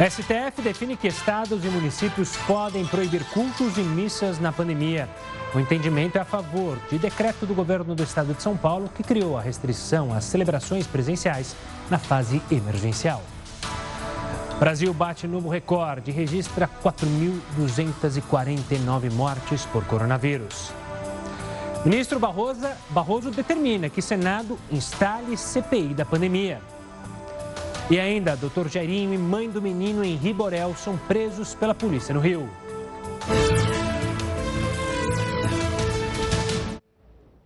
STF define que estados e municípios podem proibir cultos e missas na pandemia. O entendimento é a favor de decreto do governo do estado de São Paulo que criou a restrição às celebrações presenciais na fase emergencial. Brasil bate novo recorde e registra 4.249 mortes por coronavírus. Ministro Barroso, Barroso determina que Senado instale CPI da pandemia. E ainda, doutor Jairinho e mãe do menino Henri Borel são presos pela polícia no Rio.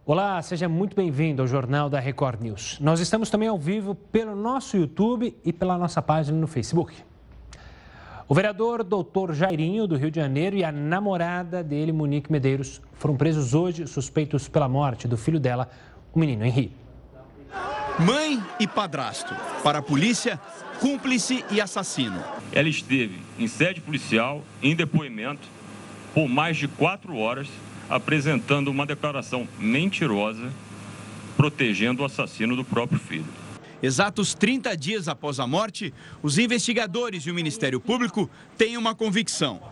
Olá, seja muito bem-vindo ao Jornal da Record News. Nós estamos também ao vivo pelo nosso YouTube e pela nossa página no Facebook. O vereador doutor Jairinho, do Rio de Janeiro, e a namorada dele, Monique Medeiros, foram presos hoje suspeitos pela morte do filho dela, o menino Henri. Mãe e padrasto. Para a polícia, cúmplice e assassino. Ela esteve em sede policial, em depoimento, por mais de quatro horas, apresentando uma declaração mentirosa, protegendo o assassino do próprio filho. Exatos 30 dias após a morte, os investigadores e o Ministério Público têm uma convicção.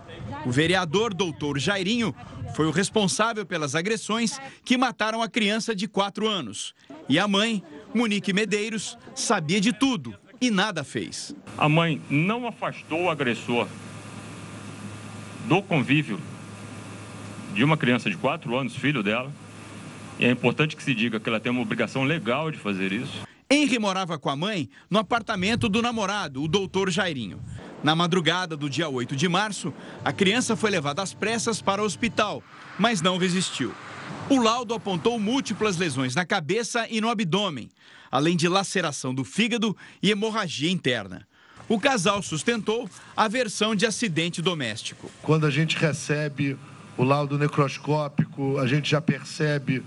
O vereador doutor Jairinho foi o responsável pelas agressões que mataram a criança de 4 anos. E a mãe Monique Medeiros sabia de tudo e nada fez. A mãe não afastou o agressor do convívio de uma criança de 4 anos, filho dela. E é importante que se diga que ela tem uma obrigação legal de fazer isso. Henry morava com a mãe no apartamento do namorado, o doutor Jairinho. Na madrugada do dia 8 de março, a criança foi levada às pressas para o hospital, mas não resistiu. O laudo apontou múltiplas lesões na cabeça e no abdômen, além de laceração do fígado e hemorragia interna. O casal sustentou a versão de acidente doméstico. Quando a gente recebe o laudo necroscópico, a gente já percebe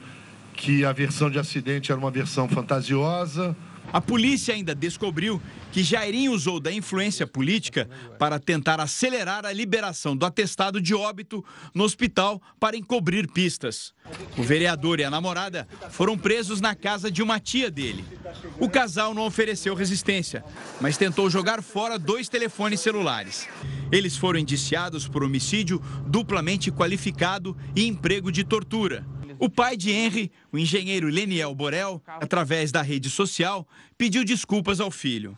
que a versão de acidente era uma versão fantasiosa, a polícia ainda descobriu que Jairinho usou da influência política para tentar acelerar a liberação do atestado de óbito no hospital para encobrir pistas. O vereador e a namorada foram presos na casa de uma tia dele. O casal não ofereceu resistência, mas tentou jogar fora dois telefones celulares. Eles foram indiciados por homicídio duplamente qualificado e emprego de tortura. O pai de Henry, o engenheiro Leniel Borel, através da rede social, pediu desculpas ao filho.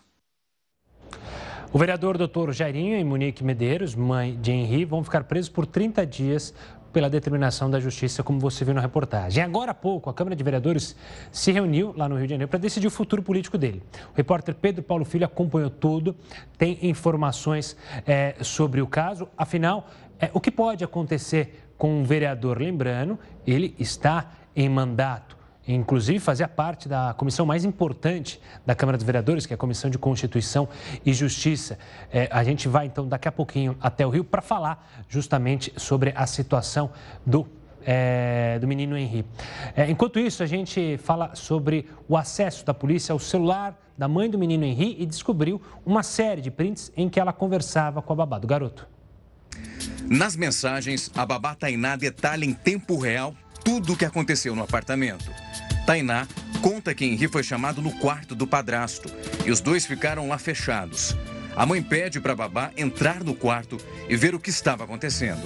O vereador doutor Jairinho e Monique Medeiros, mãe de Henri, vão ficar presos por 30 dias pela determinação da Justiça, como você viu na reportagem. Agora há pouco, a Câmara de Vereadores se reuniu lá no Rio de Janeiro para decidir o futuro político dele. O repórter Pedro Paulo Filho acompanhou tudo, tem informações é, sobre o caso. Afinal, é, o que pode acontecer com um vereador. Lembrando, ele está em mandato. Inclusive, fazia parte da comissão mais importante da Câmara dos Vereadores, que é a Comissão de Constituição e Justiça. É, a gente vai, então, daqui a pouquinho até o Rio para falar justamente sobre a situação do é, do menino Henri. É, enquanto isso, a gente fala sobre o acesso da polícia ao celular da mãe do menino Henri e descobriu uma série de prints em que ela conversava com a babá do garoto. Nas mensagens, a babá Tainá detalha em tempo real tudo o que aconteceu no apartamento. Tainá conta que Henri foi chamado no quarto do padrasto e os dois ficaram lá fechados. A mãe pede para babá entrar no quarto e ver o que estava acontecendo.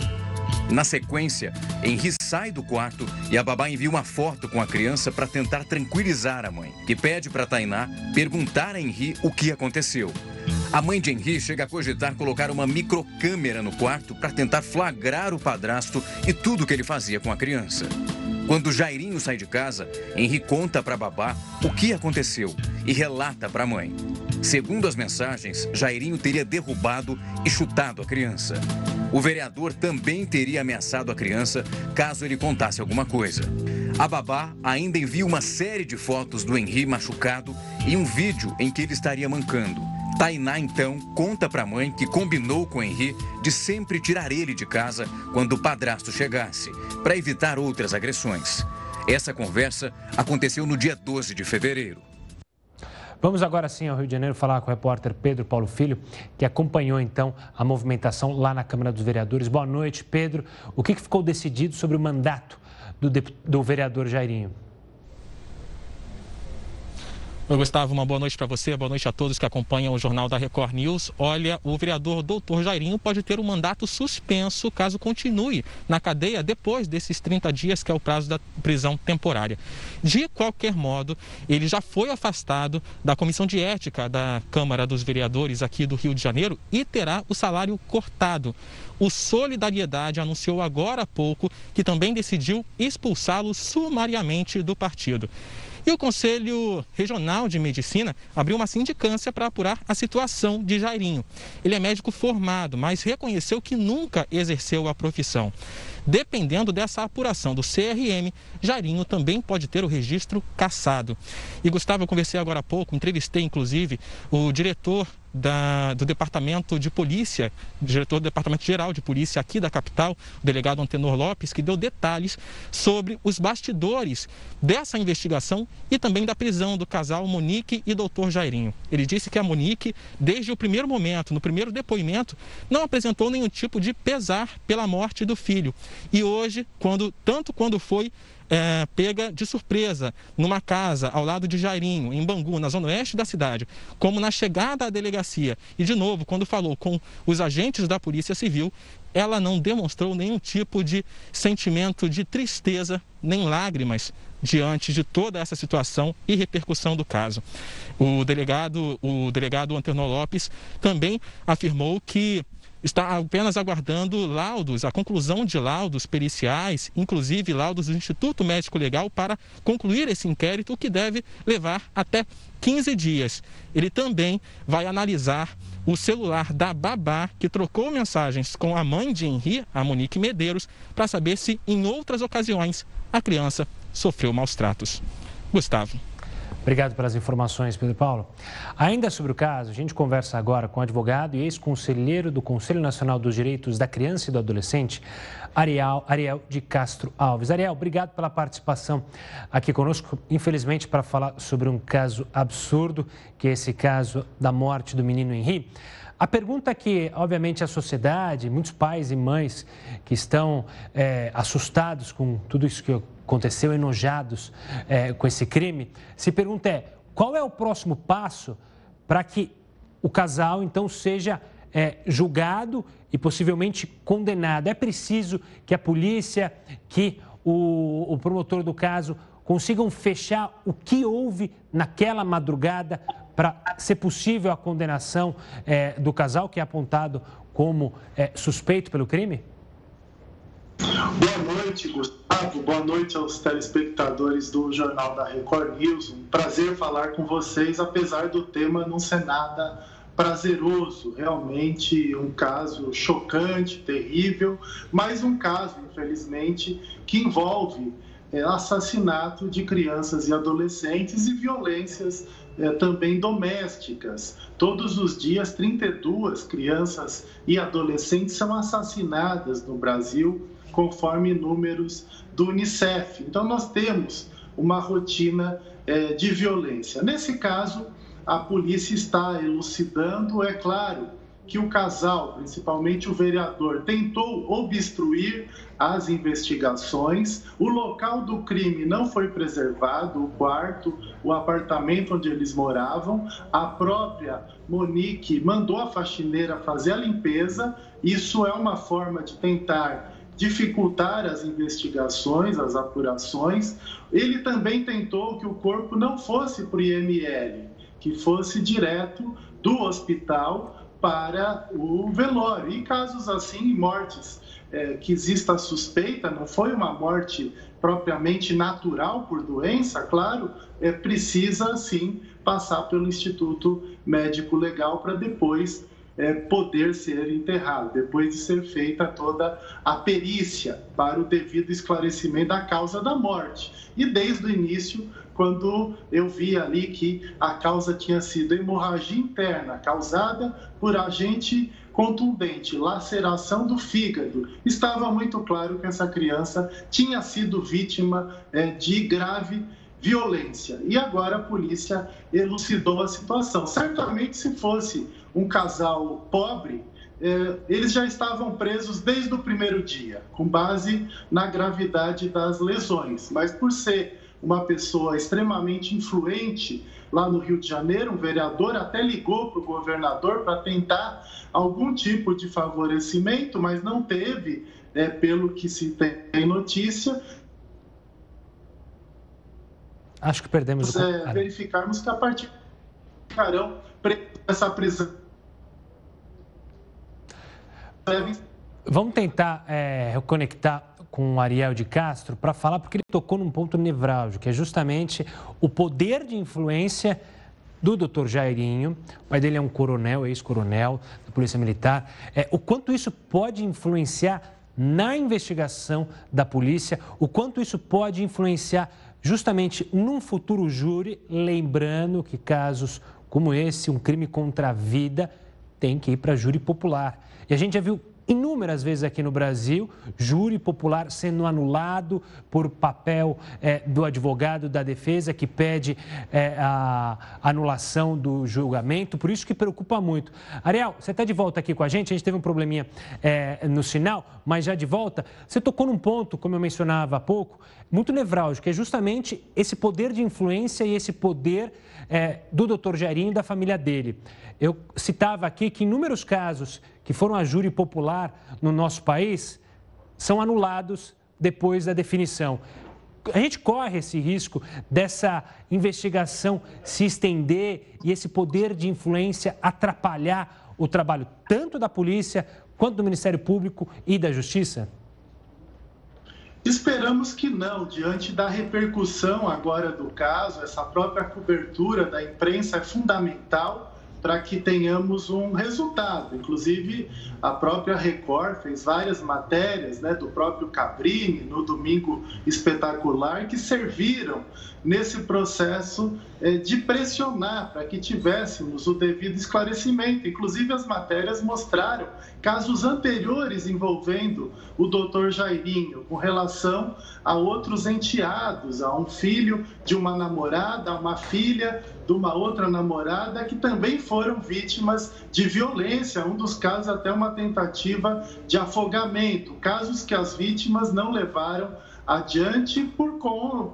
Na sequência, Henri sai do quarto e a babá envia uma foto com a criança para tentar tranquilizar a mãe, que pede para Tainá perguntar a Henri o que aconteceu. A mãe de Henri chega a cogitar colocar uma microcâmera no quarto para tentar flagrar o padrasto e tudo que ele fazia com a criança. Quando Jairinho sai de casa, Henri conta para babá o que aconteceu e relata para a mãe. Segundo as mensagens, Jairinho teria derrubado e chutado a criança. O vereador também teria ameaçado a criança caso ele contasse alguma coisa. A babá ainda envia uma série de fotos do Henri machucado e um vídeo em que ele estaria mancando. Tainá então conta para a mãe que combinou com Henri de sempre tirar ele de casa quando o padrasto chegasse, para evitar outras agressões. Essa conversa aconteceu no dia 12 de fevereiro. Vamos agora sim ao Rio de Janeiro falar com o repórter Pedro Paulo Filho, que acompanhou então a movimentação lá na Câmara dos Vereadores. Boa noite, Pedro. O que ficou decidido sobre o mandato do, do vereador Jairinho? Oi, Gustavo, uma boa noite para você, boa noite a todos que acompanham o Jornal da Record News. Olha, o vereador doutor Jairinho pode ter um mandato suspenso caso continue na cadeia depois desses 30 dias, que é o prazo da prisão temporária. De qualquer modo, ele já foi afastado da Comissão de Ética da Câmara dos Vereadores aqui do Rio de Janeiro e terá o salário cortado. O Solidariedade anunciou agora há pouco que também decidiu expulsá-lo sumariamente do partido. E o Conselho Regional de Medicina abriu uma sindicância para apurar a situação de Jairinho. Ele é médico formado, mas reconheceu que nunca exerceu a profissão. Dependendo dessa apuração do CRM, Jairinho também pode ter o registro cassado. E Gustavo, eu conversei agora há pouco, entrevistei inclusive o diretor da, do Departamento de Polícia, diretor do Departamento Geral de Polícia aqui da capital, o delegado Antenor Lopes, que deu detalhes sobre os bastidores dessa investigação e também da prisão do casal Monique e doutor Jairinho. Ele disse que a Monique, desde o primeiro momento, no primeiro depoimento, não apresentou nenhum tipo de pesar pela morte do filho. E hoje, quando tanto quando foi é, pega de surpresa numa casa ao lado de Jairinho, em Bangu, na zona oeste da cidade, como na chegada à delegacia e, de novo, quando falou com os agentes da Polícia Civil, ela não demonstrou nenhum tipo de sentimento de tristeza nem lágrimas diante de toda essa situação e repercussão do caso. O delegado, o delegado Antenor Lopes também afirmou que está apenas aguardando laudos, a conclusão de laudos periciais, inclusive laudos do Instituto Médico Legal, para concluir esse inquérito, que deve levar até 15 dias. Ele também vai analisar o celular da babá que trocou mensagens com a mãe de Henri, a Monique Medeiros, para saber se em outras ocasiões a criança sofreu maus tratos. Gustavo. Obrigado pelas informações, Pedro Paulo. Ainda sobre o caso, a gente conversa agora com o advogado e ex-conselheiro do Conselho Nacional dos Direitos da Criança e do Adolescente, Ariel, Ariel de Castro Alves. Ariel, obrigado pela participação aqui conosco. Infelizmente, para falar sobre um caso absurdo, que é esse caso da morte do menino Henri. A pergunta que, obviamente, a sociedade, muitos pais e mães que estão é, assustados com tudo isso que aconteceu, enojados é, com esse crime, se pergunta é qual é o próximo passo para que o casal, então, seja é, julgado e possivelmente condenado. É preciso que a polícia, que o, o promotor do caso consigam fechar o que houve naquela madrugada para ser possível a condenação é, do casal que é apontado como é, suspeito pelo crime? Boa noite, Gustavo. Boa noite aos telespectadores do Jornal da Record News. Um prazer falar com vocês, apesar do tema não ser nada prazeroso. Realmente um caso chocante, terrível, mas um caso, infelizmente, que envolve é, assassinato de crianças e adolescentes e violências é, também domésticas. Todos os dias, 32 crianças e adolescentes são assassinadas no Brasil, conforme números do Unicef. Então, nós temos uma rotina é, de violência. Nesse caso, a polícia está elucidando, é claro que o casal, principalmente o vereador, tentou obstruir as investigações. O local do crime não foi preservado, o quarto, o apartamento onde eles moravam. A própria Monique mandou a faxineira fazer a limpeza. Isso é uma forma de tentar dificultar as investigações, as apurações. Ele também tentou que o corpo não fosse para o IML, que fosse direto do hospital para o velório. E casos assim, mortes é, que exista suspeita, não foi uma morte propriamente natural por doença, claro, é, precisa sim passar pelo Instituto Médico Legal para depois é, poder ser enterrado, depois de ser feita toda a perícia para o devido esclarecimento da causa da morte. E desde o início, quando eu vi ali que a causa tinha sido hemorragia interna causada por agente contundente, laceração do fígado, estava muito claro que essa criança tinha sido vítima é, de grave violência. E agora a polícia elucidou a situação. Certamente, se fosse um casal pobre, é, eles já estavam presos desde o primeiro dia, com base na gravidade das lesões. Mas por ser uma pessoa extremamente influente lá no Rio de Janeiro, um vereador até ligou para o governador para tentar algum tipo de favorecimento, mas não teve, é, pelo que se tem notícia. Acho que perdemos o é, verificarmos que a partir ficarão essa prisão. Vamos tentar é, reconectar com o Ariel de Castro para falar, porque ele tocou num ponto nevrálgico, que é justamente o poder de influência do doutor Jairinho. O pai dele é um coronel, ex-coronel da Polícia Militar. É, o quanto isso pode influenciar na investigação da polícia, o quanto isso pode influenciar justamente num futuro júri, lembrando que casos como esse, um crime contra a vida, tem que ir para júri popular. E a gente já viu inúmeras vezes aqui no Brasil, júri popular sendo anulado por papel é, do advogado da defesa que pede é, a anulação do julgamento, por isso que preocupa muito. Ariel, você está de volta aqui com a gente, a gente teve um probleminha é, no sinal, mas já de volta, você tocou num ponto, como eu mencionava há pouco, muito nevrálgico, que é justamente esse poder de influência e esse poder do doutor Jairinho e da família dele. Eu citava aqui que inúmeros casos que foram a júri popular no nosso país são anulados depois da definição. A gente corre esse risco dessa investigação se estender e esse poder de influência atrapalhar o trabalho tanto da polícia quanto do Ministério Público e da Justiça? Esperamos que não, diante da repercussão agora do caso, essa própria cobertura da imprensa é fundamental para que tenhamos um resultado. Inclusive, a própria Record fez várias matérias né, do próprio Cabrini no Domingo Espetacular que serviram nesse processo é, de pressionar para que tivéssemos o devido esclarecimento. Inclusive, as matérias mostraram casos anteriores envolvendo o doutor Jairinho, com relação a outros enteados, a um filho de uma namorada, a uma filha de uma outra namorada, que também foram vítimas de violência. Um dos casos, até uma tentativa de afogamento. Casos que as vítimas não levaram adiante por,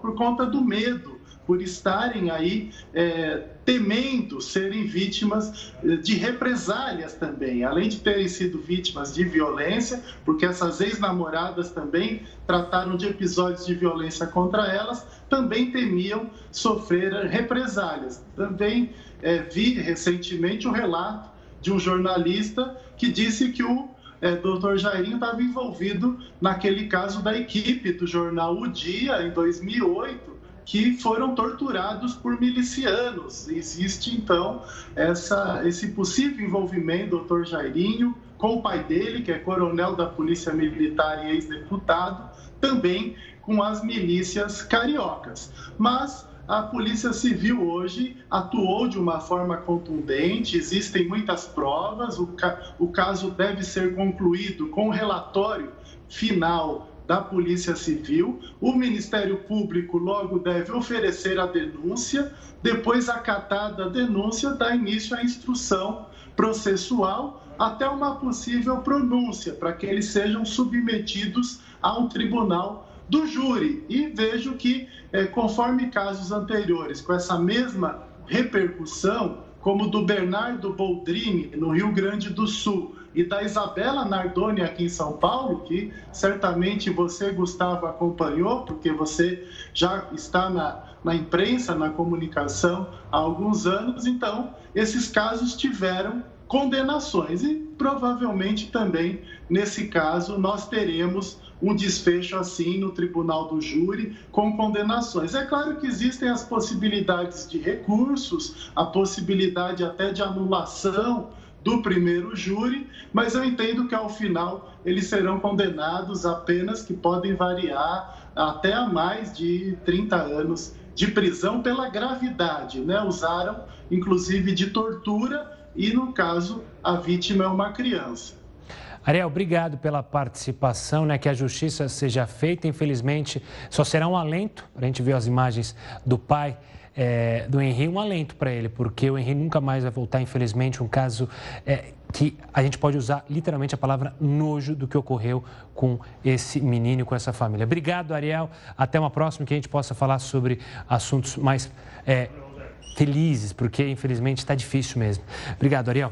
por conta do medo, por estarem aí é, temendo serem vítimas é, de represálias também, além de terem sido vítimas de violência, porque essas ex-namoradas também trataram de episódios de violência contra elas, também temiam sofrer represálias. Também é, vi recentemente o um relato de um jornalista que disse que o é, doutor Jairinho estava envolvido naquele caso da equipe do jornal O Dia, em 2008, que foram torturados por milicianos. Existe, então, essa, esse possível envolvimento do doutor Jairinho com o pai dele, que é coronel da Polícia Militar e ex-deputado, também com as milícias cariocas. Mas a Polícia Civil hoje atuou de uma forma contundente, existem muitas provas, o, ca o caso deve ser concluído com o relatório final da Polícia Civil. O Ministério Público logo deve oferecer a denúncia, depois, acatada a denúncia, dá início à instrução processual até uma possível pronúncia, para que eles sejam submetidos a um tribunal do júri. E vejo que, é, conforme casos anteriores, com essa mesma repercussão, como do Bernardo Boldrini, no Rio Grande do Sul, e da Isabela Nardoni aqui em São Paulo, que certamente você, Gustavo, acompanhou, porque você já está na, na imprensa, na comunicação há alguns anos. Então, esses casos tiveram condenações e provavelmente também nesse caso nós teremos um desfecho assim no tribunal do júri com condenações. É claro que existem as possibilidades de recursos, a possibilidade até de anulação do primeiro júri, mas eu entendo que ao final eles serão condenados a penas que podem variar até a mais de 30 anos de prisão pela gravidade, né? Usaram inclusive de tortura e no caso a vítima é uma criança. Ariel, obrigado pela participação, né? Que a justiça seja feita. Infelizmente, só será um alento. A gente viu as imagens do pai é, do Henrique, um alento para ele, porque o Henrique nunca mais vai voltar, infelizmente, um caso é, que a gente pode usar literalmente a palavra nojo do que ocorreu com esse menino e com essa família. Obrigado, Ariel. Até uma próxima que a gente possa falar sobre assuntos mais é, felizes, porque infelizmente está difícil mesmo. Obrigado, Ariel.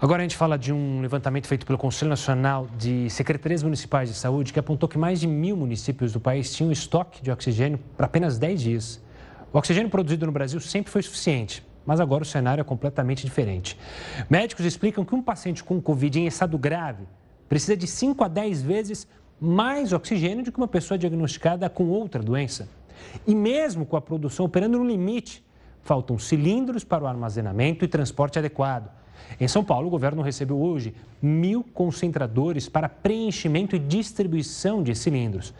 Agora a gente fala de um levantamento feito pelo Conselho Nacional de Secretarias Municipais de Saúde que apontou que mais de mil municípios do país tinham estoque de oxigênio para apenas 10 dias. O oxigênio produzido no Brasil sempre foi suficiente, mas agora o cenário é completamente diferente. Médicos explicam que um paciente com Covid em estado grave precisa de 5 a 10 vezes mais oxigênio do que uma pessoa diagnosticada com outra doença. E mesmo com a produção operando no limite, faltam cilindros para o armazenamento e transporte adequado. Em São Paulo, o governo recebeu hoje mil concentradores para preenchimento e distribuição de cilindros.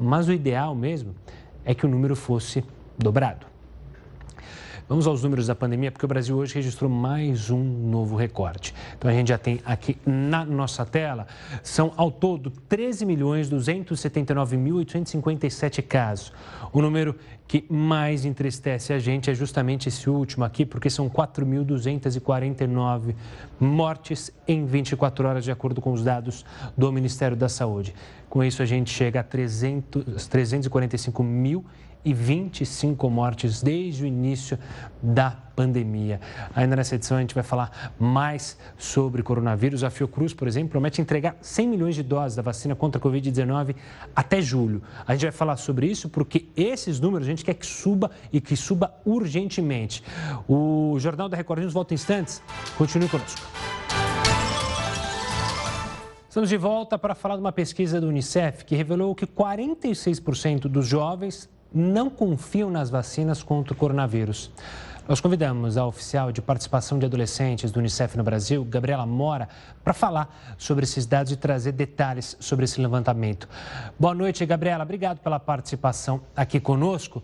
Mas o ideal mesmo é que o número fosse dobrado. Vamos aos números da pandemia, porque o Brasil hoje registrou mais um novo recorde. Então a gente já tem aqui na nossa tela, são ao todo 13 milhões 279.857 casos. O número que mais entristece a gente é justamente esse último aqui, porque são 4.249 mortes em 24 horas, de acordo com os dados do Ministério da Saúde. Com isso, a gente chega a 300, 345 mil e 25 mortes desde o início da pandemia. Ainda nessa edição a gente vai falar mais sobre coronavírus. A Fiocruz, por exemplo, promete entregar 100 milhões de doses da vacina contra a Covid-19 até julho. A gente vai falar sobre isso porque esses números a gente quer que suba e que suba urgentemente. O Jornal da Record News volta em instantes. Continue conosco. Estamos de volta para falar de uma pesquisa do Unicef que revelou que 46% dos jovens não confiam nas vacinas contra o coronavírus. Nós convidamos a oficial de participação de adolescentes do Unicef no Brasil, Gabriela Mora, para falar sobre esses dados e trazer detalhes sobre esse levantamento. Boa noite, Gabriela. Obrigado pela participação aqui conosco.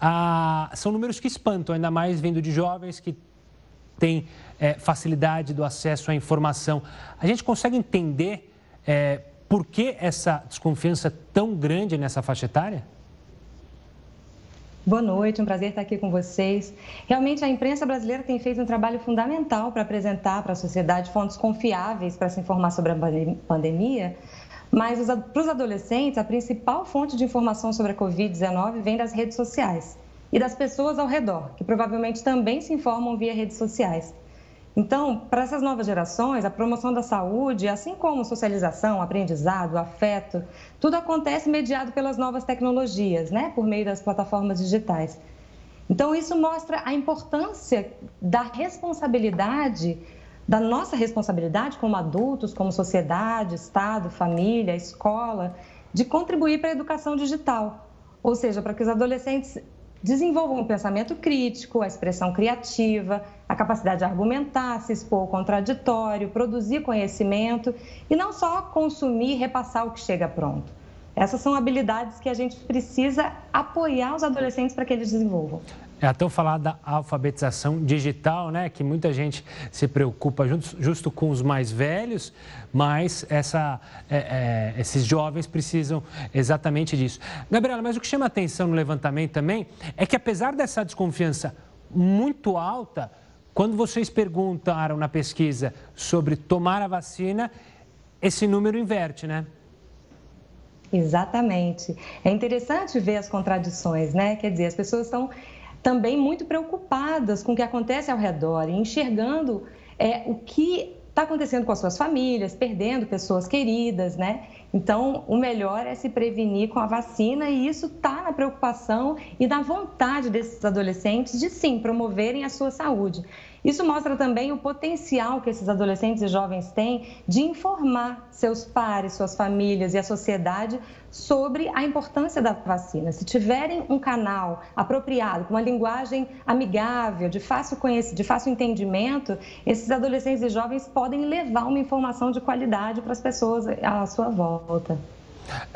Ah, são números que espantam, ainda mais vindo de jovens que têm é, facilidade do acesso à informação. A gente consegue entender é, por que essa desconfiança tão grande nessa faixa etária? Boa noite, um prazer estar aqui com vocês. Realmente, a imprensa brasileira tem feito um trabalho fundamental para apresentar para a sociedade fontes confiáveis para se informar sobre a pandemia, mas para os adolescentes, a principal fonte de informação sobre a Covid-19 vem das redes sociais e das pessoas ao redor, que provavelmente também se informam via redes sociais. Então, para essas novas gerações, a promoção da saúde, assim como socialização, aprendizado, afeto, tudo acontece mediado pelas novas tecnologias, né? por meio das plataformas digitais. Então, isso mostra a importância da responsabilidade, da nossa responsabilidade como adultos, como sociedade, Estado, família, escola, de contribuir para a educação digital. Ou seja, para que os adolescentes desenvolvam o pensamento crítico, a expressão criativa, a capacidade de argumentar, se expor ao contraditório, produzir conhecimento e não só consumir e repassar o que chega pronto. Essas são habilidades que a gente precisa apoiar os adolescentes para que eles desenvolvam. É a tão falada alfabetização digital, né? Que muita gente se preocupa justo, com os mais velhos, mas essa, é, é, esses jovens precisam exatamente disso. Gabriela, mas o que chama atenção no levantamento também é que apesar dessa desconfiança muito alta, quando vocês perguntaram na pesquisa sobre tomar a vacina, esse número inverte, né? Exatamente. É interessante ver as contradições, né? Quer dizer, as pessoas estão também muito preocupadas com o que acontece ao redor e enxergando é, o que está acontecendo com as suas famílias, perdendo pessoas queridas, né? Então, o melhor é se prevenir com a vacina e isso está na preocupação e na vontade desses adolescentes de sim promoverem a sua saúde. Isso mostra também o potencial que esses adolescentes e jovens têm de informar seus pares, suas famílias e a sociedade sobre a importância da vacina. Se tiverem um canal apropriado, com uma linguagem amigável, de fácil, conhecimento, de fácil entendimento, esses adolescentes e jovens podem levar uma informação de qualidade para as pessoas à sua volta.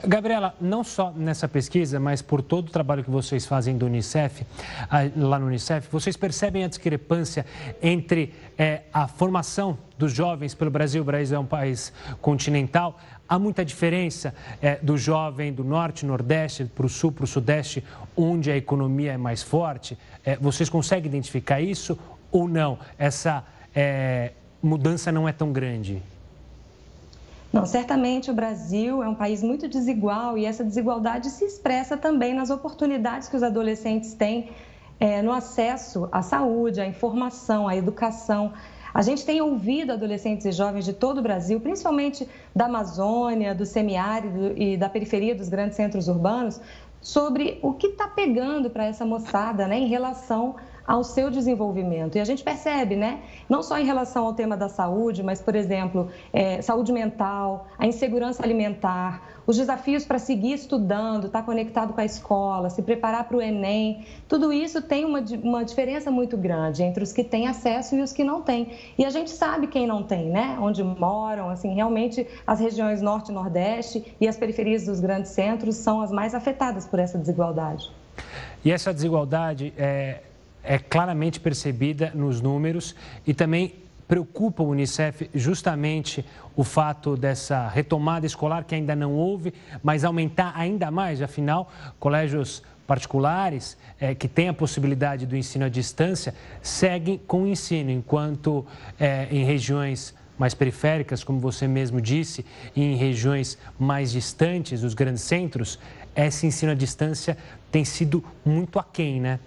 Gabriela, não só nessa pesquisa, mas por todo o trabalho que vocês fazem do Unicef, lá no Unicef, vocês percebem a discrepância entre é, a formação dos jovens pelo Brasil, o Brasil é um país continental, há muita diferença é, do jovem do norte, nordeste, para o sul, para o sudeste, onde a economia é mais forte. É, vocês conseguem identificar isso ou não? Essa é, mudança não é tão grande? Não, certamente o Brasil é um país muito desigual e essa desigualdade se expressa também nas oportunidades que os adolescentes têm é, no acesso à saúde, à informação, à educação. A gente tem ouvido adolescentes e jovens de todo o Brasil, principalmente da Amazônia, do semiárido e da periferia dos grandes centros urbanos, sobre o que está pegando para essa moçada né, em relação ao seu desenvolvimento. E a gente percebe, né, não só em relação ao tema da saúde, mas, por exemplo, é, saúde mental, a insegurança alimentar, os desafios para seguir estudando, estar tá conectado com a escola, se preparar para o Enem, tudo isso tem uma, uma diferença muito grande entre os que têm acesso e os que não têm. E a gente sabe quem não tem, né? Onde moram, assim, realmente as regiões norte e nordeste e as periferias dos grandes centros são as mais afetadas por essa desigualdade. E essa desigualdade é, é claramente percebida nos números e também preocupa o Unicef justamente o fato dessa retomada escolar que ainda não houve, mas aumentar ainda mais, afinal, colégios particulares é, que têm a possibilidade do ensino à distância seguem com o ensino, enquanto é, em regiões mais periféricas, como você mesmo disse, e em regiões mais distantes dos grandes centros, esse ensino à distância tem sido muito aquém, né?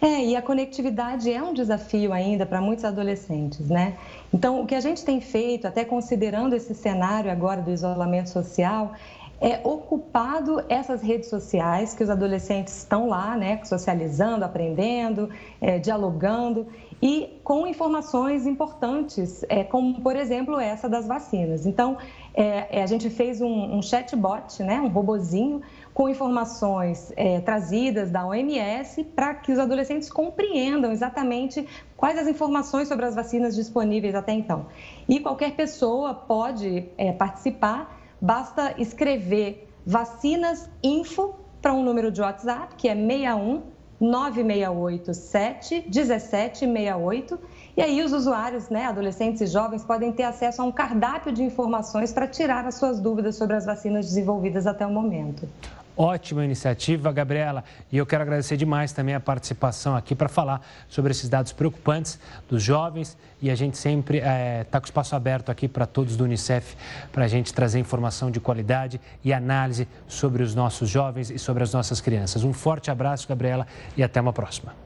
É, e a conectividade é um desafio ainda para muitos adolescentes, né? Então, o que a gente tem feito, até considerando esse cenário agora do isolamento social, é ocupado essas redes sociais que os adolescentes estão lá, né, socializando, aprendendo, é, dialogando e com informações importantes, é, como por exemplo essa das vacinas. Então, é, é a gente fez um, um chatbot, né, um robozinho com informações é, trazidas da OMS para que os adolescentes compreendam exatamente quais as informações sobre as vacinas disponíveis até então. E qualquer pessoa pode é, participar, basta escrever vacinas info para um número de WhatsApp, que é 61 9687 1768. E aí os usuários, né, adolescentes e jovens, podem ter acesso a um cardápio de informações para tirar as suas dúvidas sobre as vacinas desenvolvidas até o momento. Ótima iniciativa, Gabriela. E eu quero agradecer demais também a participação aqui para falar sobre esses dados preocupantes dos jovens. E a gente sempre está eh, é, com o espaço aberto aqui para todos do Unicef, para a gente trazer informação de qualidade e análise sobre os nossos jovens e sobre as nossas crianças. Um forte abraço, Gabriela, e até uma próxima.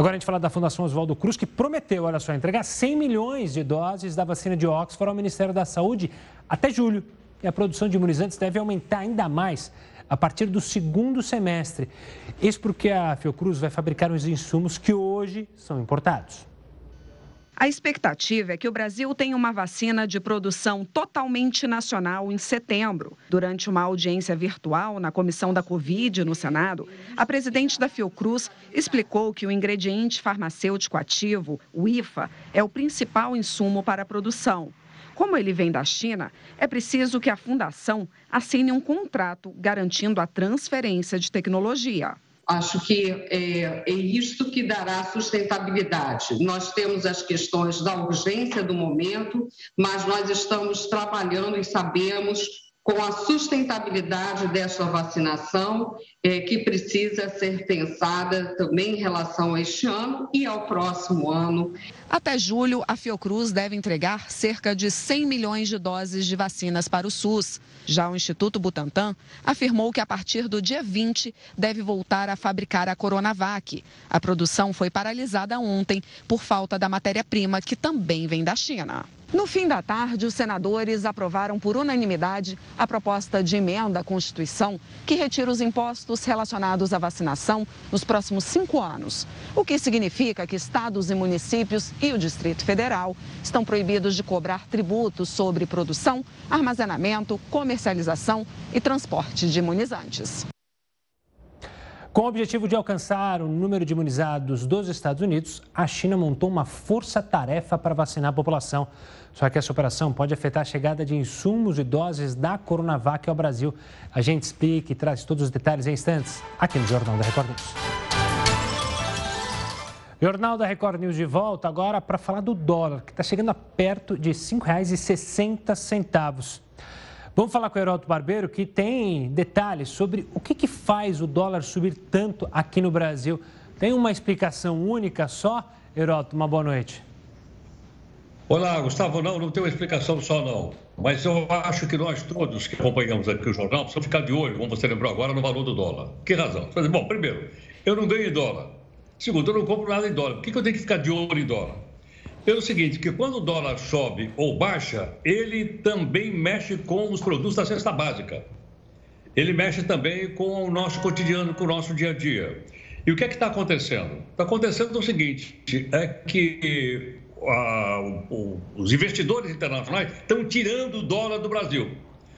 Agora a gente fala da Fundação Oswaldo Cruz, que prometeu, olha só, entregar 100 milhões de doses da vacina de Oxford ao Ministério da Saúde até julho e a produção de imunizantes deve aumentar ainda mais a partir do segundo semestre. Isso porque a Fiocruz vai fabricar os insumos que hoje são importados. A expectativa é que o Brasil tenha uma vacina de produção totalmente nacional em setembro. Durante uma audiência virtual na comissão da Covid no Senado, a presidente da Fiocruz explicou que o ingrediente farmacêutico ativo, o IFA, é o principal insumo para a produção. Como ele vem da China, é preciso que a fundação assine um contrato garantindo a transferência de tecnologia. Acho que é, é isso que dará sustentabilidade. Nós temos as questões da urgência do momento, mas nós estamos trabalhando e sabemos com a sustentabilidade dessa vacinação, é, que precisa ser pensada também em relação a este ano e ao próximo ano. Até julho, a Fiocruz deve entregar cerca de 100 milhões de doses de vacinas para o SUS. Já o Instituto Butantan afirmou que a partir do dia 20 deve voltar a fabricar a Coronavac. A produção foi paralisada ontem por falta da matéria-prima, que também vem da China. No fim da tarde, os senadores aprovaram por unanimidade a proposta de emenda à Constituição que retira os impostos relacionados à vacinação nos próximos cinco anos. O que significa que estados e municípios e o Distrito Federal estão proibidos de cobrar tributos sobre produção, armazenamento, comercialização e transporte de imunizantes. Com o objetivo de alcançar o número de imunizados dos Estados Unidos, a China montou uma força-tarefa para vacinar a população. Só que essa operação pode afetar a chegada de insumos e doses da Coronavac ao Brasil. A gente explica e traz todos os detalhes em instantes aqui no Jornal da Record News. Jornal da Record News de volta agora para falar do dólar, que está chegando a perto de R$ 5,60. Vamos falar com o Heroto Barbeiro, que tem detalhes sobre o que, que faz o dólar subir tanto aqui no Brasil. Tem uma explicação única só? Heroto, uma boa noite. Olá, Gustavo. Não, não tem uma explicação só, não. Mas eu acho que nós todos que acompanhamos aqui o jornal precisamos ficar de olho, como você lembrou agora, no valor do dólar. Que razão? Bom, primeiro, eu não ganho em dólar. Segundo, eu não compro nada em dólar. Por que eu tenho que ficar de olho em dólar? Pelo seguinte, que quando o dólar sobe ou baixa, ele também mexe com os produtos da cesta básica. Ele mexe também com o nosso cotidiano, com o nosso dia a dia. E o que é que está acontecendo? Está acontecendo o seguinte, é que o, os investidores internacionais estão tirando o dólar do Brasil.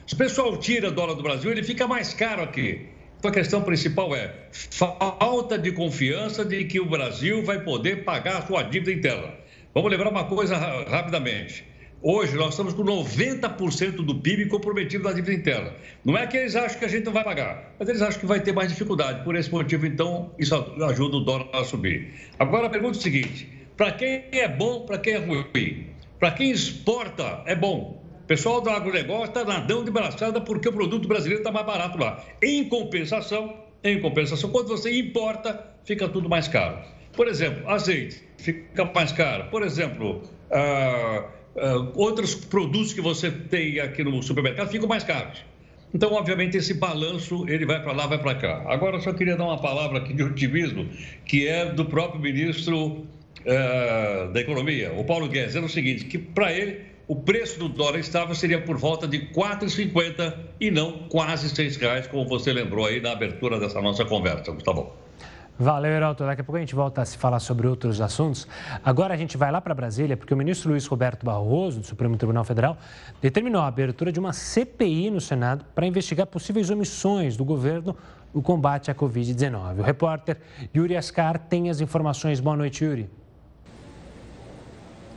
Se o pessoal tira o dólar do Brasil, ele fica mais caro aqui. Então a questão principal é falta de confiança de que o Brasil vai poder pagar a sua dívida interna. Vamos lembrar uma coisa rapidamente. Hoje nós estamos com 90% do PIB comprometido na dívida interna. Não é que eles acham que a gente não vai pagar, mas eles acham que vai ter mais dificuldade. Por esse motivo, então, isso ajuda o dólar a subir. Agora a pergunta é o seguinte: para quem é bom, para quem é ruim? Para quem exporta, é bom. O pessoal do agronegócio está nadando de braçada porque o produto brasileiro está mais barato lá. Em compensação, em compensação, quando você importa, fica tudo mais caro. Por exemplo, azeite fica mais caro. Por exemplo, ah, ah, outros produtos que você tem aqui no supermercado ficam mais caros. Então, obviamente, esse balanço ele vai para lá, vai para cá. Agora, eu só queria dar uma palavra aqui de otimismo, que é do próprio ministro ah, da Economia, o Paulo Guedes, era o seguinte, que para ele o preço do dólar estável seria por volta de R$ 4,50 e não quase R$ reais, como você lembrou aí na abertura dessa nossa conversa, Gustavo. Valeu, Heraldo. Daqui a pouco a gente volta a se falar sobre outros assuntos. Agora a gente vai lá para Brasília, porque o ministro Luiz Roberto Barroso, do Supremo Tribunal Federal, determinou a abertura de uma CPI no Senado para investigar possíveis omissões do governo no combate à Covid-19. O repórter Yuri Ascar tem as informações. Boa noite, Yuri.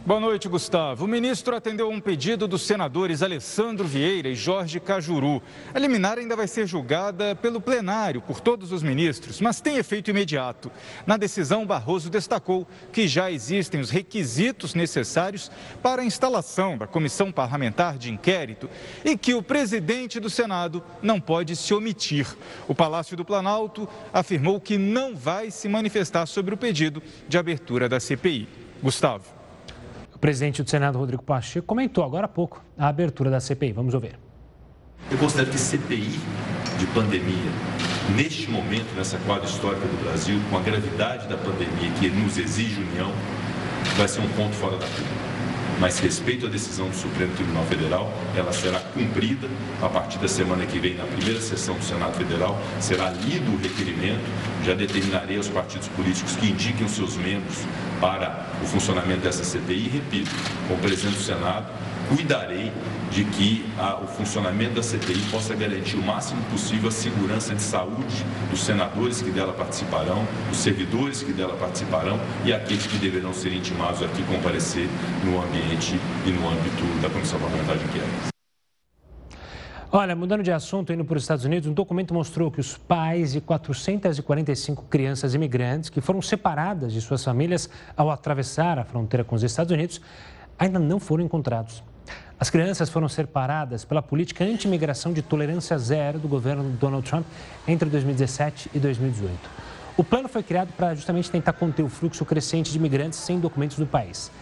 Boa noite, Gustavo. O ministro atendeu a um pedido dos senadores Alessandro Vieira e Jorge Cajuru. A liminar ainda vai ser julgada pelo plenário, por todos os ministros, mas tem efeito imediato. Na decisão, Barroso destacou que já existem os requisitos necessários para a instalação da comissão parlamentar de inquérito e que o presidente do Senado não pode se omitir. O Palácio do Planalto afirmou que não vai se manifestar sobre o pedido de abertura da CPI. Gustavo. O presidente do Senado, Rodrigo Pacheco, comentou agora há pouco a abertura da CPI. Vamos ouvir. Eu considero que CPI de pandemia, neste momento, nessa quadra histórica do Brasil, com a gravidade da pandemia que nos exige união, vai ser um ponto fora da curva mas respeito à decisão do Supremo Tribunal Federal, ela será cumprida a partir da semana que vem, na primeira sessão do Senado Federal, será lido o requerimento, já determinarei aos partidos políticos que indiquem os seus membros para o funcionamento dessa CPI e, repito, como presidente do Senado, cuidarei de que a, o funcionamento da CPI possa garantir o máximo possível a segurança de saúde dos senadores que dela participarão, dos servidores que dela participarão e aqueles que deverão ser intimados aqui comparecer no ambiente e no âmbito da Comissão Parlamentar de Inquérito. Olha, mudando de assunto, indo para os Estados Unidos, um documento mostrou que os pais de 445 crianças imigrantes que foram separadas de suas famílias ao atravessar a fronteira com os Estados Unidos ainda não foram encontrados. As crianças foram separadas pela política anti-imigração de tolerância zero do governo Donald Trump entre 2017 e 2018. O plano foi criado para justamente tentar conter o fluxo crescente de imigrantes sem documentos do país.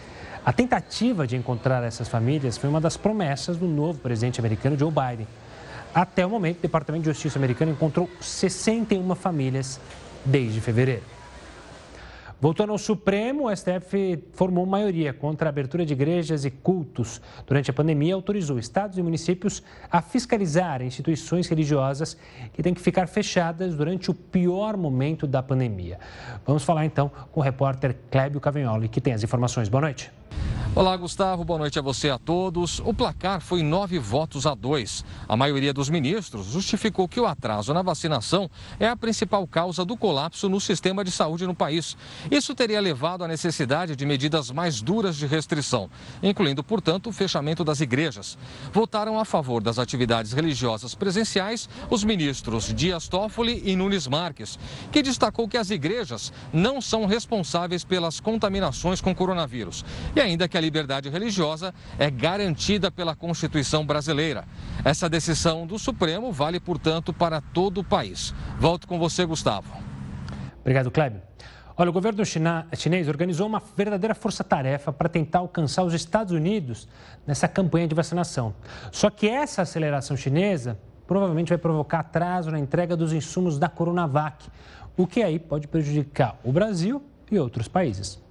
A tentativa de encontrar essas famílias foi uma das promessas do novo presidente americano Joe Biden. Até o momento, o Departamento de Justiça americano encontrou 61 famílias desde fevereiro. Voltando ao Supremo, o STF formou maioria contra a abertura de igrejas e cultos. Durante a pandemia, autorizou estados e municípios a fiscalizar instituições religiosas que têm que ficar fechadas durante o pior momento da pandemia. Vamos falar então com o repórter Clébio Cavignoli, que tem as informações. Boa noite. Olá, Gustavo. Boa noite a você e a todos. O placar foi nove votos a dois. A maioria dos ministros justificou que o atraso na vacinação é a principal causa do colapso no sistema de saúde no país. Isso teria levado à necessidade de medidas mais duras de restrição, incluindo, portanto, o fechamento das igrejas. Votaram a favor das atividades religiosas presenciais os ministros Dias Toffoli e Nunes Marques, que destacou que as igrejas não são responsáveis pelas contaminações com coronavírus e ainda que a liberdade religiosa é garantida pela Constituição brasileira. Essa decisão do Supremo vale, portanto, para todo o país. Volto com você, Gustavo. Obrigado, Kleber. Olha, o governo chinês organizou uma verdadeira força-tarefa para tentar alcançar os Estados Unidos nessa campanha de vacinação. Só que essa aceleração chinesa provavelmente vai provocar atraso na entrega dos insumos da Coronavac, o que aí pode prejudicar o Brasil e outros países.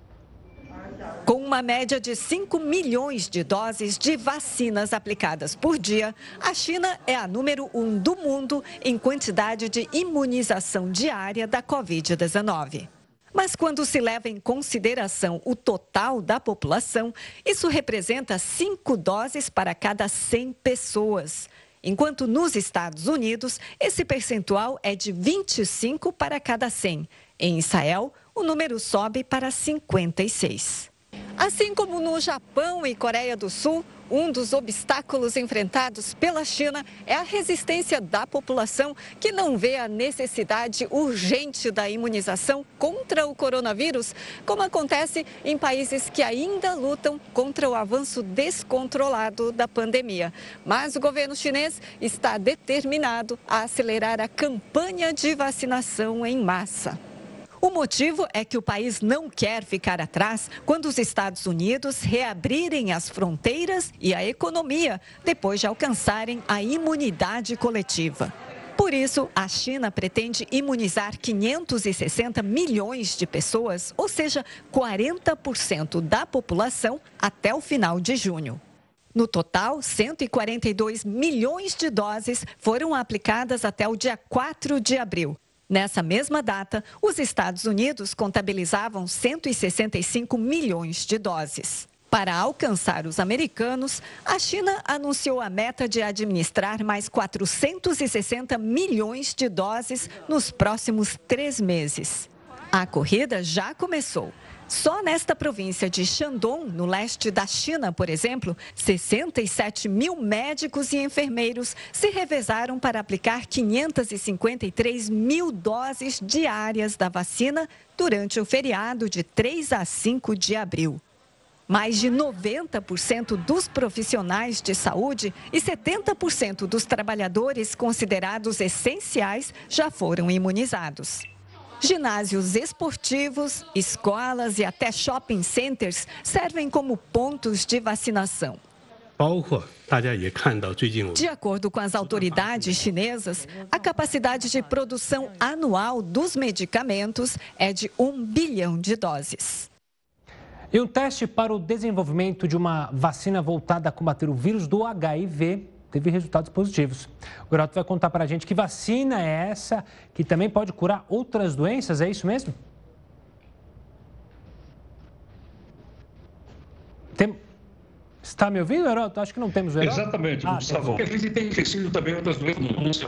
Uma média de 5 milhões de doses de vacinas aplicadas por dia, a China é a número um do mundo em quantidade de imunização diária da Covid-19. Mas quando se leva em consideração o total da população, isso representa 5 doses para cada 100 pessoas. Enquanto nos Estados Unidos, esse percentual é de 25 para cada 100. Em Israel, o número sobe para 56. Assim como no Japão e Coreia do Sul, um dos obstáculos enfrentados pela China é a resistência da população que não vê a necessidade urgente da imunização contra o coronavírus, como acontece em países que ainda lutam contra o avanço descontrolado da pandemia. Mas o governo chinês está determinado a acelerar a campanha de vacinação em massa. O motivo é que o país não quer ficar atrás quando os Estados Unidos reabrirem as fronteiras e a economia depois de alcançarem a imunidade coletiva. Por isso, a China pretende imunizar 560 milhões de pessoas, ou seja, 40% da população, até o final de junho. No total, 142 milhões de doses foram aplicadas até o dia 4 de abril. Nessa mesma data, os Estados Unidos contabilizavam 165 milhões de doses. Para alcançar os americanos, a China anunciou a meta de administrar mais 460 milhões de doses nos próximos três meses. A corrida já começou. Só nesta província de Shandong, no leste da China, por exemplo, 67 mil médicos e enfermeiros se revezaram para aplicar 553 mil doses diárias da vacina durante o feriado de 3 a 5 de abril. Mais de 90% dos profissionais de saúde e 70% dos trabalhadores considerados essenciais já foram imunizados. Ginásios esportivos, escolas e até shopping centers servem como pontos de vacinação. De acordo com as autoridades chinesas, a capacidade de produção anual dos medicamentos é de um bilhão de doses. E um teste para o desenvolvimento de uma vacina voltada a combater o vírus do HIV teve resultados positivos. O Geraldo vai contar para a gente que vacina é essa que também pode curar outras doenças, é isso mesmo? Tem... Está me ouvindo, Heroto? Acho que não temos o Heroto. Exatamente, ah, Gustavo. Porque a gente tem esquecido também outras doenças.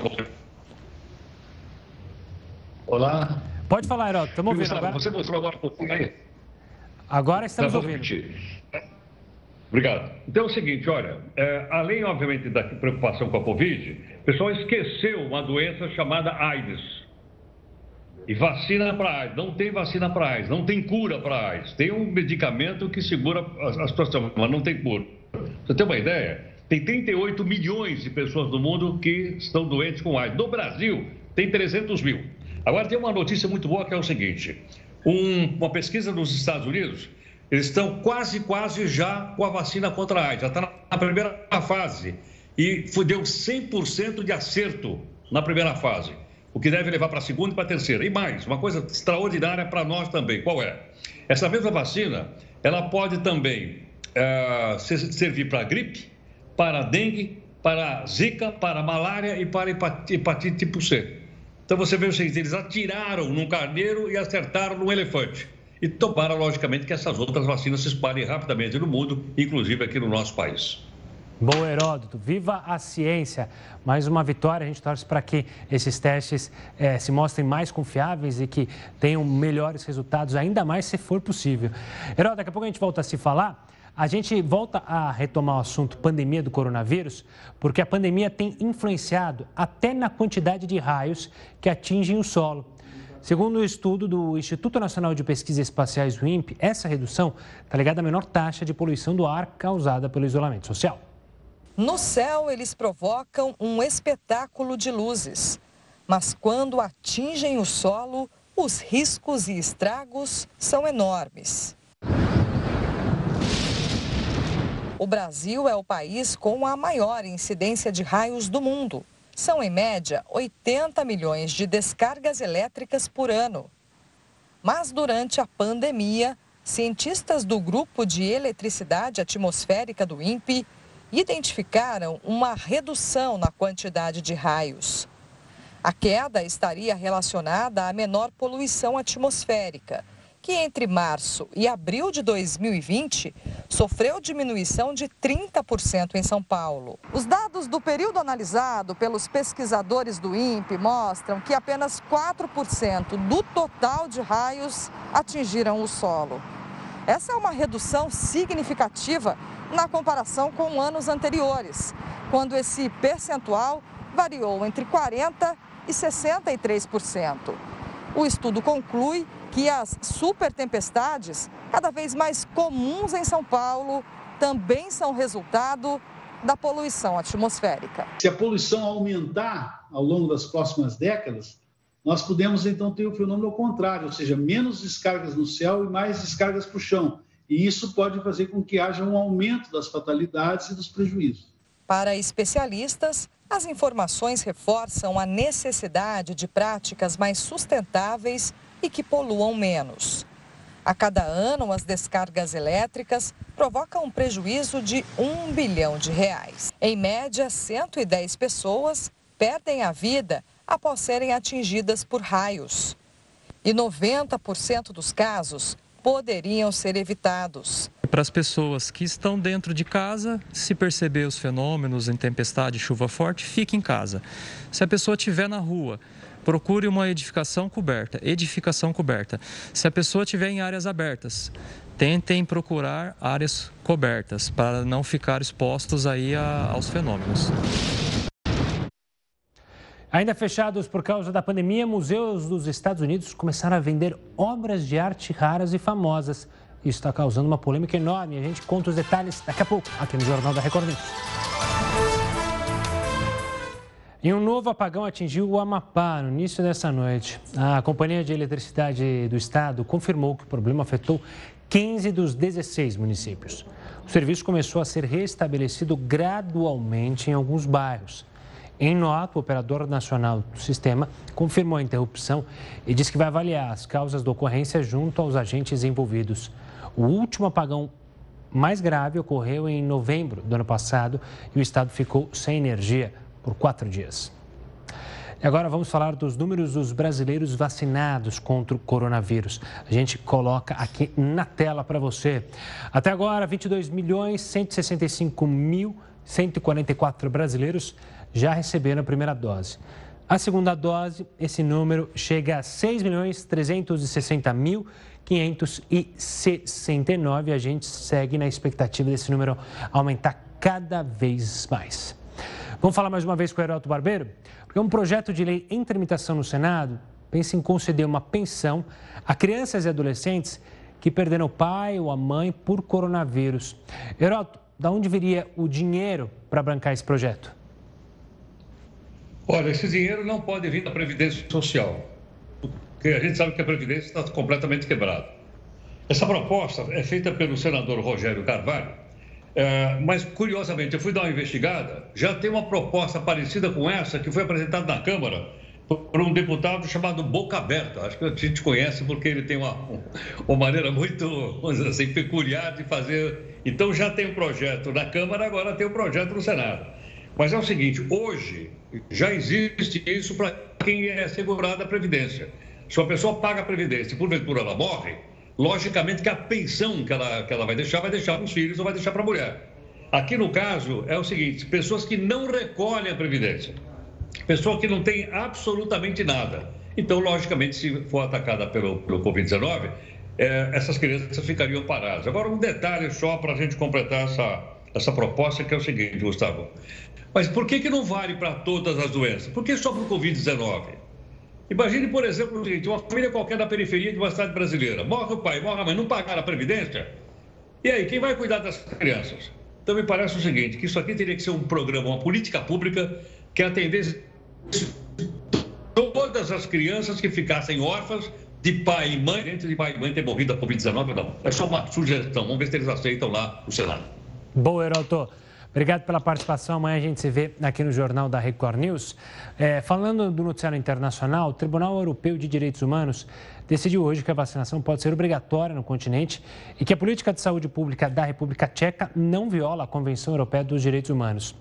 Olá. Pode falar, Heroto. Estamos ouvindo agora. Você mostrou agora um pouquinho aí. Agora estamos ouvindo. Repetir. Obrigado. Então é o seguinte, olha, é, além, obviamente, da preocupação com a Covid, o pessoal esqueceu uma doença chamada AIDS. E vacina para AIDS. Não tem vacina para AIDS, não tem cura para AIDS. Tem um medicamento que segura a, a situação, mas não tem cura. Você tem uma ideia? Tem 38 milhões de pessoas no mundo que estão doentes com AIDS. No Brasil, tem 300 mil. Agora, tem uma notícia muito boa que é o seguinte: um, uma pesquisa nos Estados Unidos eles estão quase, quase já com a vacina contra a AIDS, já está na primeira fase. E deu 100% de acerto na primeira fase, o que deve levar para a segunda e para a terceira. E mais, uma coisa extraordinária para nós também, qual é? Essa mesma vacina, ela pode também é, servir para gripe, para dengue, para zika, para malária e para hepatite tipo C. Então você vê o seguinte, eles atiraram num carneiro e acertaram num elefante e tomara, logicamente, que essas outras vacinas se espalhem rapidamente no mundo, inclusive aqui no nosso país. Boa, Heródoto. Viva a ciência. Mais uma vitória. A gente torce para que esses testes eh, se mostrem mais confiáveis e que tenham melhores resultados, ainda mais se for possível. Heródoto, daqui a pouco a gente volta a se falar. A gente volta a retomar o assunto pandemia do coronavírus, porque a pandemia tem influenciado até na quantidade de raios que atingem o solo. Segundo o um estudo do Instituto Nacional de Pesquisas Espaciais, o INPE, essa redução está ligada à menor taxa de poluição do ar causada pelo isolamento social. No céu, eles provocam um espetáculo de luzes. Mas quando atingem o solo, os riscos e estragos são enormes. O Brasil é o país com a maior incidência de raios do mundo. São, em média, 80 milhões de descargas elétricas por ano. Mas durante a pandemia, cientistas do Grupo de Eletricidade Atmosférica do INPE identificaram uma redução na quantidade de raios. A queda estaria relacionada à menor poluição atmosférica que entre março e abril de 2020 sofreu diminuição de 30% em São Paulo. Os dados do período analisado pelos pesquisadores do INPE mostram que apenas 4% do total de raios atingiram o solo. Essa é uma redução significativa na comparação com anos anteriores, quando esse percentual variou entre 40% e 63%. O estudo conclui que as super tempestades, cada vez mais comuns em São Paulo, também são resultado da poluição atmosférica. Se a poluição aumentar ao longo das próximas décadas, nós podemos então ter o fenômeno ao contrário, ou seja, menos descargas no céu e mais descargas para o chão. E isso pode fazer com que haja um aumento das fatalidades e dos prejuízos. Para especialistas, as informações reforçam a necessidade de práticas mais sustentáveis e que poluam menos. A cada ano, as descargas elétricas provocam um prejuízo de um bilhão de reais. Em média, 110 pessoas perdem a vida após serem atingidas por raios. E 90% dos casos poderiam ser evitados. Para as pessoas que estão dentro de casa, se perceber os fenômenos em tempestade, chuva forte, fique em casa. Se a pessoa estiver na rua, procure uma edificação coberta. Edificação coberta. Se a pessoa estiver em áreas abertas, tentem procurar áreas cobertas para não ficar expostos aí a, aos fenômenos. Ainda fechados por causa da pandemia, museus dos Estados Unidos começaram a vender obras de arte raras e famosas. Isso está causando uma polêmica enorme. A gente conta os detalhes daqui a pouco, aqui no Jornal da Record News. E um novo apagão atingiu o Amapá no início dessa noite. A Companhia de Eletricidade do Estado confirmou que o problema afetou 15 dos 16 municípios. O serviço começou a ser restabelecido gradualmente em alguns bairros. Em nota, o operador nacional do sistema confirmou a interrupção e disse que vai avaliar as causas da ocorrência junto aos agentes envolvidos. O último apagão mais grave ocorreu em novembro do ano passado e o estado ficou sem energia por quatro dias. E agora vamos falar dos números dos brasileiros vacinados contra o coronavírus. A gente coloca aqui na tela para você. Até agora, 22 milhões 165 mil 144 brasileiros já receberam a primeira dose. A segunda dose, esse número chega a 6 milhões 360 mil 569. A gente segue na expectativa desse número aumentar cada vez mais. Vamos falar mais uma vez com o Heroto Barbeiro? Porque um projeto de lei em tramitação no Senado pensa em conceder uma pensão a crianças e adolescentes que perderam o pai ou a mãe por coronavírus. Heroto, da onde viria o dinheiro para bancar esse projeto? Olha, esse dinheiro não pode vir da Previdência Social, porque a gente sabe que a Previdência está completamente quebrada. Essa proposta é feita pelo senador Rogério Carvalho, é, mas, curiosamente, eu fui dar uma investigada, já tem uma proposta parecida com essa que foi apresentada na Câmara por um deputado chamado Boca Aberta. Acho que a gente conhece porque ele tem uma, uma maneira muito, assim, peculiar de fazer. Então, já tem um projeto na Câmara, agora tem um projeto no Senado. Mas é o seguinte, hoje já existe isso para quem é segurado a Previdência. Se uma pessoa paga a Previdência e porventura ela morre, logicamente que a pensão que ela, que ela vai deixar, vai deixar para os filhos ou vai deixar para a mulher. Aqui no caso é o seguinte: pessoas que não recolhem a Previdência, pessoa que não tem absolutamente nada. Então, logicamente, se for atacada pelo, pelo Covid-19, é, essas crianças ficariam paradas. Agora, um detalhe só para a gente completar essa, essa proposta, que é o seguinte, Gustavo. Mas por que, que não vale para todas as doenças? Por que só para o Covid-19? Imagine, por exemplo, seguinte: uma família qualquer da periferia de uma cidade brasileira. Morre o pai, morre a mãe, não pagaram a Previdência? E aí, quem vai cuidar das crianças? Então, me parece o seguinte: que isso aqui teria que ser um programa, uma política pública que atendesse todas as crianças que ficassem órfãs de pai e mãe, entre de pai e mãe ter morrido da Covid-19 não. É só uma sugestão. Vamos ver se eles aceitam lá o Senado. Boa, Heroto. Obrigado pela participação. Amanhã a gente se vê aqui no Jornal da Record News. É, falando do noticiário internacional, o Tribunal Europeu de Direitos Humanos decidiu hoje que a vacinação pode ser obrigatória no continente e que a política de saúde pública da República Tcheca não viola a Convenção Europeia dos Direitos Humanos.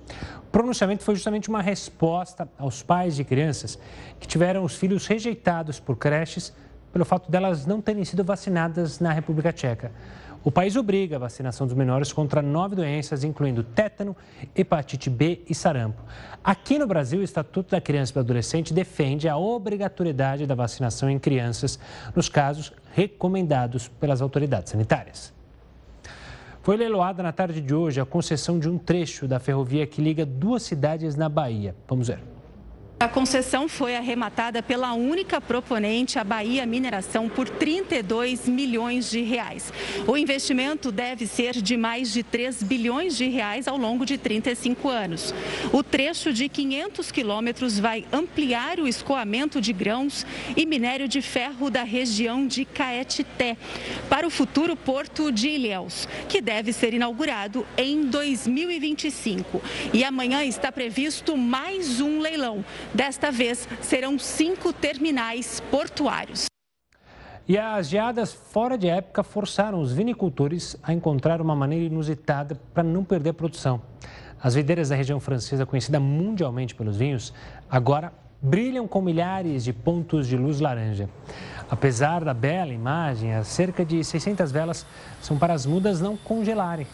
O pronunciamento foi justamente uma resposta aos pais de crianças que tiveram os filhos rejeitados por creches pelo fato delas não terem sido vacinadas na República Tcheca. O país obriga a vacinação dos menores contra nove doenças, incluindo tétano, hepatite B e sarampo. Aqui no Brasil, o Estatuto da Criança e do Adolescente defende a obrigatoriedade da vacinação em crianças nos casos recomendados pelas autoridades sanitárias. Foi leiloada na tarde de hoje a concessão de um trecho da ferrovia que liga duas cidades na Bahia. Vamos ver. A concessão foi arrematada pela única proponente, a Bahia Mineração, por 32 milhões de reais. O investimento deve ser de mais de 3 bilhões de reais ao longo de 35 anos. O trecho de 500 quilômetros vai ampliar o escoamento de grãos e minério de ferro da região de Caetité para o futuro porto de Ilhéus, que deve ser inaugurado em 2025. E amanhã está previsto mais um leilão Desta vez, serão cinco terminais portuários. E as geadas fora de época forçaram os vinicultores a encontrar uma maneira inusitada para não perder a produção. As videiras da região francesa, conhecida mundialmente pelos vinhos, agora brilham com milhares de pontos de luz laranja. Apesar da bela imagem, as cerca de 600 velas são para as mudas não congelarem.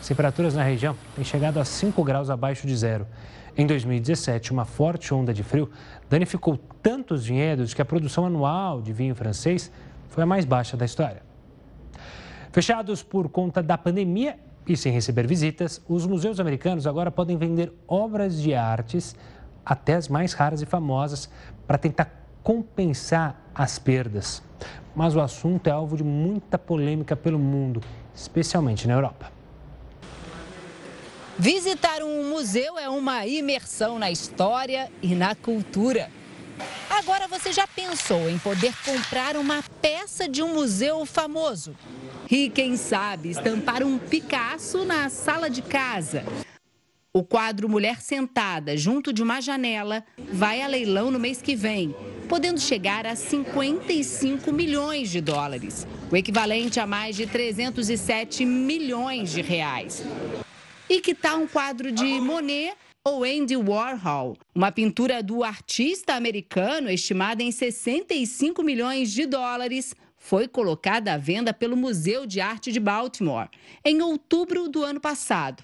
As temperaturas na região têm chegado a 5 graus abaixo de zero. Em 2017, uma forte onda de frio danificou tantos vinhedos que a produção anual de vinho francês foi a mais baixa da história. Fechados por conta da pandemia e sem receber visitas, os museus americanos agora podem vender obras de artes, até as mais raras e famosas, para tentar compensar as perdas. Mas o assunto é alvo de muita polêmica pelo mundo, especialmente na Europa. Visitar um museu é uma imersão na história e na cultura. Agora você já pensou em poder comprar uma peça de um museu famoso? E quem sabe estampar um Picasso na sala de casa? O quadro Mulher Sentada junto de uma janela vai a leilão no mês que vem, podendo chegar a 55 milhões de dólares, o equivalente a mais de 307 milhões de reais. E que tal um quadro de Monet ou Andy Warhol, uma pintura do artista americano estimada em 65 milhões de dólares, foi colocada à venda pelo Museu de Arte de Baltimore em outubro do ano passado.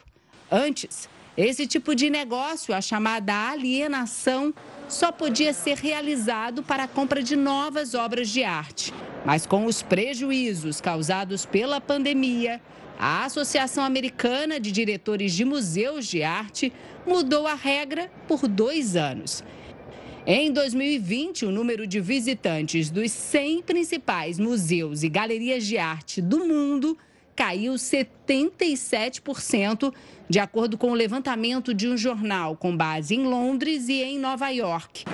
Antes, esse tipo de negócio, a chamada alienação, só podia ser realizado para a compra de novas obras de arte. Mas com os prejuízos causados pela pandemia, a Associação Americana de Diretores de Museus de Arte mudou a regra por dois anos. Em 2020, o número de visitantes dos 100 principais museus e galerias de arte do mundo caiu 77%, de acordo com o levantamento de um jornal com base em Londres e em Nova York.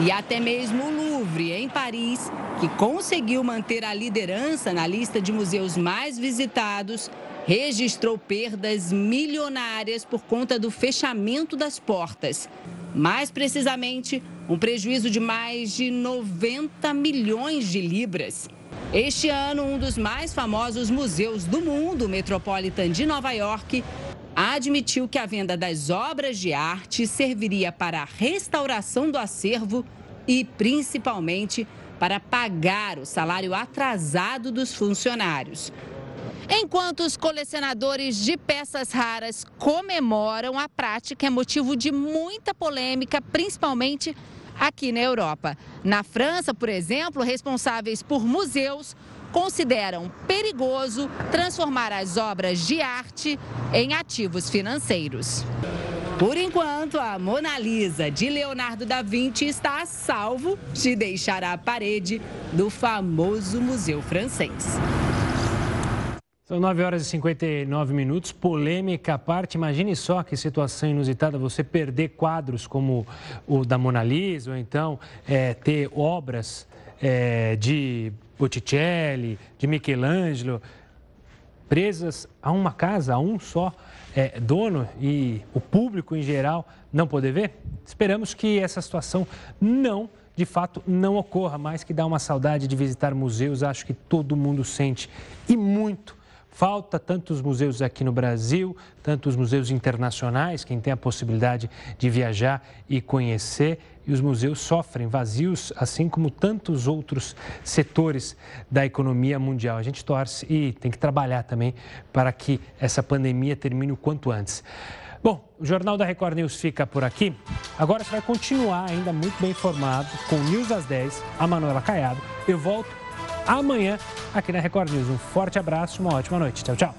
E até mesmo o Louvre, em Paris, que conseguiu manter a liderança na lista de museus mais visitados, registrou perdas milionárias por conta do fechamento das portas. Mais precisamente, um prejuízo de mais de 90 milhões de libras. Este ano, um dos mais famosos museus do mundo, o Metropolitan de Nova York, admitiu que a venda das obras de arte serviria para a restauração do acervo e, principalmente, para pagar o salário atrasado dos funcionários. Enquanto os colecionadores de peças raras comemoram, a prática é motivo de muita polêmica, principalmente aqui na Europa. Na França, por exemplo, responsáveis por museus consideram perigoso transformar as obras de arte em ativos financeiros. Por enquanto, a Mona Lisa de Leonardo da Vinci está a salvo de deixar a parede do famoso museu francês. São 9 horas e 59 minutos, polêmica à parte. Imagine só que situação inusitada você perder quadros como o da Mona Lisa, ou então é, ter obras é, de Botticelli, de Michelangelo, presas a uma casa, a um só é, dono e o público em geral não poder ver? Esperamos que essa situação não, de fato, não ocorra, mas que dá uma saudade de visitar museus, acho que todo mundo sente e muito. Falta tantos museus aqui no Brasil, tantos museus internacionais, quem tem a possibilidade de viajar e conhecer e os museus sofrem vazios, assim como tantos outros setores da economia mundial. A gente torce e tem que trabalhar também para que essa pandemia termine o quanto antes. Bom, o Jornal da Record News fica por aqui. Agora você vai continuar ainda muito bem informado com News às 10, a Manuela Caiado. Eu volto amanhã aqui na Record News. Um forte abraço, uma ótima noite. Tchau, tchau.